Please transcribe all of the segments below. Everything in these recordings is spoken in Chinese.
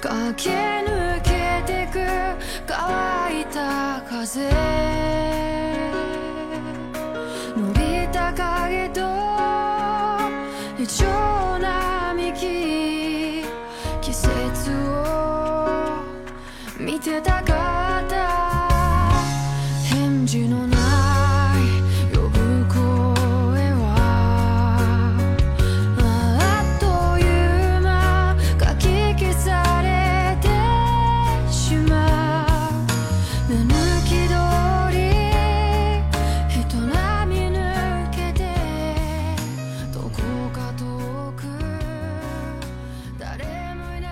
駆け抜けてく乾いた風。伸びた影と異常な幹。季節を見てたかった。返事のない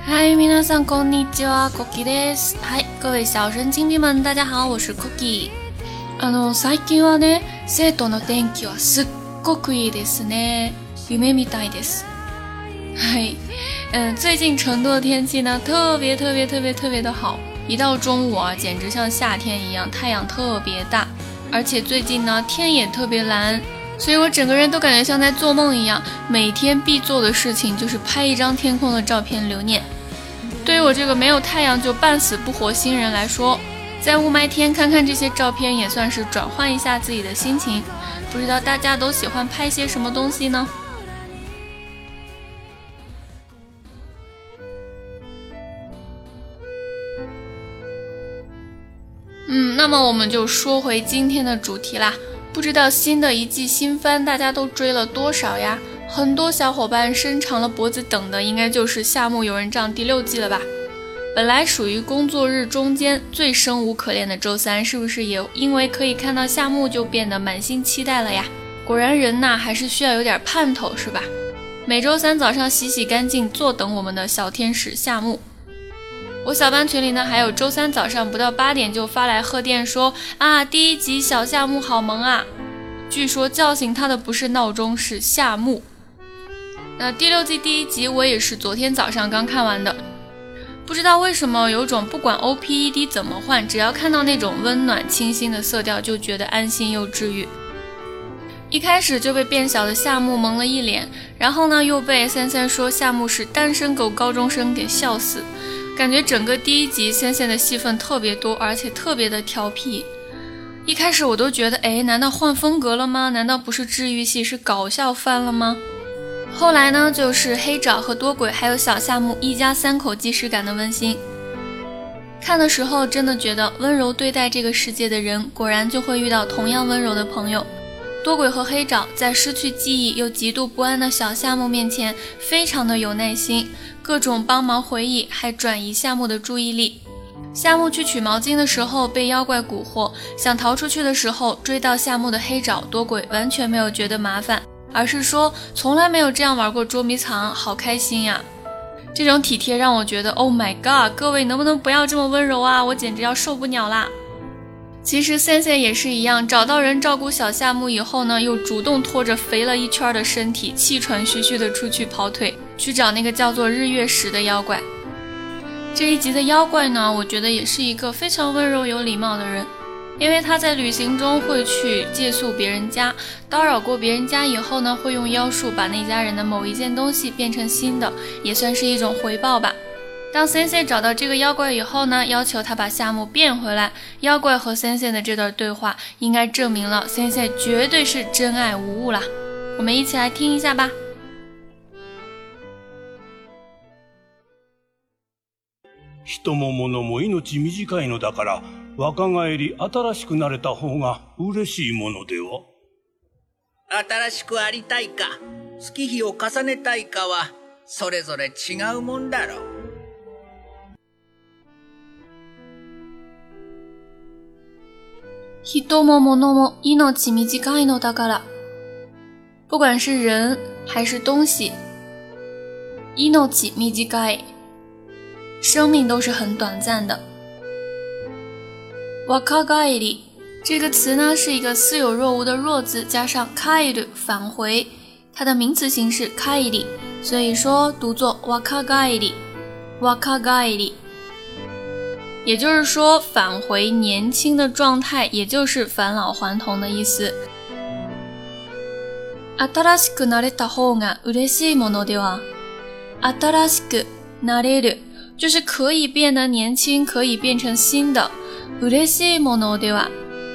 嗨，皆さんこんにちは、コキです。はい、各位小神经病们，大家好，我是 Cookie。あの最近はね、生徒の天気はすっごくいいですね。夢みたいです。嗨，嗯，最近成都的天气呢，特别特别特别特别的好，一到中午啊，简直像夏天一样，太阳特别大，而且最近呢，天也特别蓝。所以我整个人都感觉像在做梦一样，每天必做的事情就是拍一张天空的照片留念。 对于我这个没有太阳就半死不活新人来说，在雾霾天看看这些照片也算是转换一下自己的心情。不知道大家都喜欢拍些什么东西呢？嗯，那么我们就说回今天的主题啦。不知道新的一季新番大家都追了多少呀？很多小伙伴伸长了脖子等的，应该就是《夏目友人帐》第六季了吧？本来属于工作日中间最生无可恋的周三，是不是也因为可以看到夏目就变得满心期待了呀？果然人呐还是需要有点盼头，是吧？每周三早上洗洗干净，坐等我们的小天使夏目。我小班群里呢，还有周三早上不到八点就发来贺电说啊，第一集小夏目好萌啊！据说叫醒他的不是闹钟，是夏目。那第六季第一集我也是昨天早上刚看完的，不知道为什么有种不管 O P E D 怎么换，只要看到那种温暖清新的色调，就觉得安心又治愈。一开始就被变小的夏目萌了一脸，然后呢又被三三说夏目是单身狗高中生给笑死。感觉整个第一集三三的戏份特别多，而且特别的调皮。一开始我都觉得，哎，难道换风格了吗？难道不是治愈系，是搞笑番了吗？后来呢，就是黑爪和多鬼还有小夏目一家三口既视感的温馨。看的时候真的觉得，温柔对待这个世界的人，果然就会遇到同样温柔的朋友。多鬼和黑爪在失去记忆又极度不安的小夏目面前，非常的有耐心。各种帮忙回忆，还转移夏目的注意力。夏目去取毛巾的时候被妖怪蛊惑，想逃出去的时候追到夏目的黑爪多鬼完全没有觉得麻烦，而是说从来没有这样玩过捉迷藏，好开心呀！这种体贴让我觉得 Oh my god，各位能不能不要这么温柔啊？我简直要受不了啦！其实 Sensei 也是一样，找到人照顾小夏目以后呢，又主动拖着肥了一圈的身体，气喘吁吁的出去跑腿。去找那个叫做日月石的妖怪。这一集的妖怪呢，我觉得也是一个非常温柔有礼貌的人，因为他在旅行中会去借宿别人家，叨扰过别人家以后呢，会用妖术把那家人的某一件东西变成新的，也算是一种回报吧。当 Sensei 找到这个妖怪以后呢，要求他把夏目变回来。妖怪和 Sensei 的这段对话，应该证明了 Sensei 绝对是真爱无误啦。我们一起来听一下吧。人も物も命短いのだから、 若返り新しくなれた方が嬉しいものでは？新しくありたいか、月日を重ねたいかは、それぞれ違うもんだろう。人も物も命短いのだから。不管是人还是东西，命短い。生命都是很短暂的。若返り这个词呢，是一个似有若无的若字加上帰る返回，它的名词形式帰り，所以说读作若返り。若返り，也就是说返回年轻的状态，也就是返老还童的意思。新しくなれた方が嬉しいものでは、新しくなれる。 就是可以变得年轻，可以变成新的。 嬉しいものでは、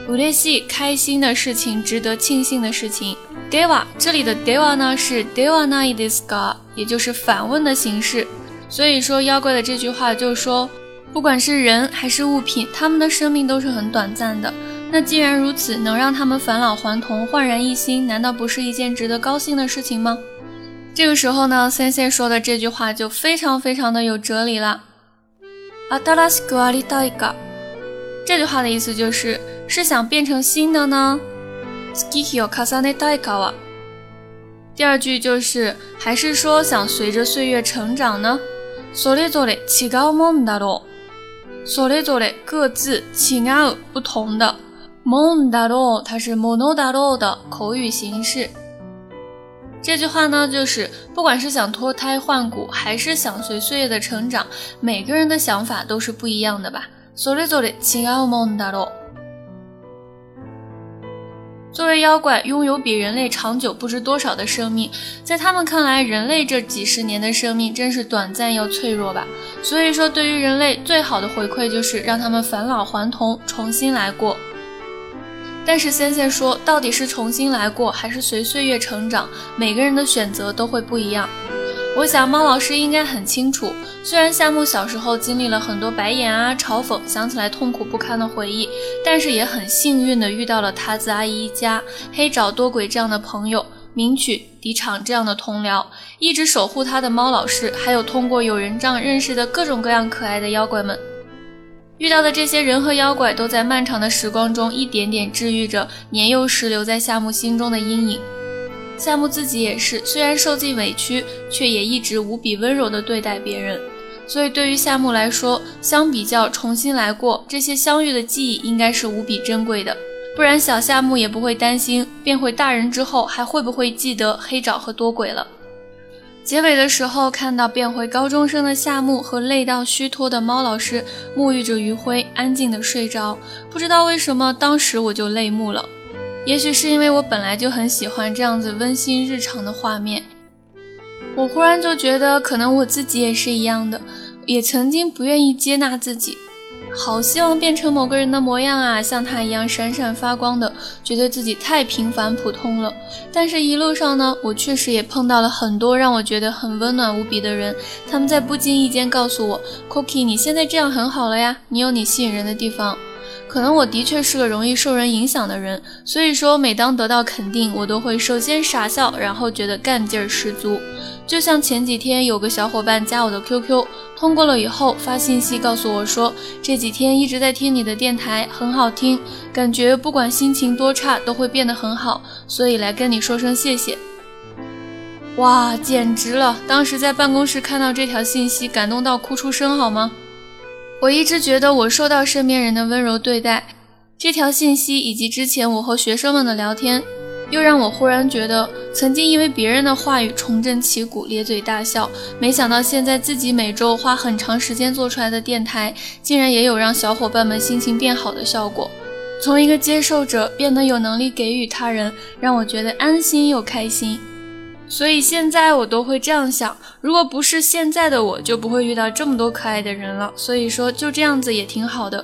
嬉しい开心的事情，值得庆幸的事情。では这里的では呢是ではないですか，也就是反问的形式。所以说妖怪的这句话就说，不管是人还是物品，他们的生命都是很短暂的。那既然如此，能让他们返老还童、焕然一新，难道不是一件值得高兴的事情吗？这个时候呢，先生说的这句话就非常非常的有哲理了。新しくありたいか？ 这句话的意思就是是想变成新的呢？好きを重ねたいかは？第二句就是还是说想随着岁月成长呢？それぞれ違うもんだろう。それぞれ各自違う不同的。もんだろう，它是ものだろう的口语形式。这句话呢，就是不管是想脱胎换骨，还是想随岁月的成长，每个人的想法都是不一样的吧。 それぞれ違うもんだろう。作为妖怪，拥有比人类长久不知多少的生命，在他们看来，人类这几十年的生命真是短暂又脆弱吧。所以说，对于人类最好的回馈就是让他们返老还童，重新来过。但是仙仙说，到底是重新来过，还是随岁月成长？每个人的选择都会不一样。 我想猫老师应该很清楚，虽然夏目小时候经历了很多白眼啊、嘲讽，想起来痛苦不堪的回忆，但是也很幸运的遇到了塔子阿姨一家、黑爪多鬼这样的朋友，名曲笛场这样的同僚，一直守护他的猫老师，还有通过友人帐认识的各种各样可爱的妖怪们。遇到的这些人和妖怪，都在漫长的时光中一点点治愈着年幼时留在夏目心中的阴影。夏目自己也是，虽然受尽委屈，却也一直无比温柔地对待别人。所以对于夏目来说，相比较重新来过，这些相遇的记忆应该是无比珍贵的。不然小夏目也不会担心变回大人之后还会不会记得黑沼和多鬼了。结尾的时候，看到变回高中生的夏目和累到虚脱的猫老师沐浴着余晖，安静的睡着。不知道为什么，当时我就泪目了。也许是因为我本来就很喜欢这样子温馨日常的画面。我忽然就觉得，可能我自己也是一样的，也曾经不愿意接纳自己。好希望变成某个人的模样啊，像他一样闪闪发光的，觉得自己太平凡普通了。但是，一路上呢，我确实也碰到了很多让我觉得很温暖无比的人。他们在不经意间告诉我：“Cookie，你现在这样很好了呀，你有你吸引人的地方。”可能我的确是个容易受人影响的人，所以说每当得到肯定，我都会首先傻笑，然后觉得干劲儿十足。就像前几天有个小伙伴加我的 QQ，通过了以后发信息告诉我说，这几天一直在听你的电台，很好听，感觉不管心情多差都会变得很好，所以来跟你说声谢谢。哇，简直了！当时在办公室看到这条信息，感动到哭出声，好吗？我一直觉得我受到身边人的温柔对待，这条信息以及之前我和学生们的聊天，又让我忽然觉得，曾经因为别人的话语重振旗鼓，咧嘴大笑，没想到现在自己每周花很长时间做出来的电台，竟然也有让小伙伴们心情变好的效果。从一个接受者变得有能力给予他人，让我觉得安心又开心。所以现在我都会这样想：如果不是现在的我，就不会遇到这么多可爱的人了。所以说，就这样子也挺好的。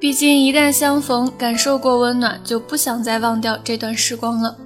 毕竟一旦相逢，感受过温暖，就不想再忘掉这段时光了。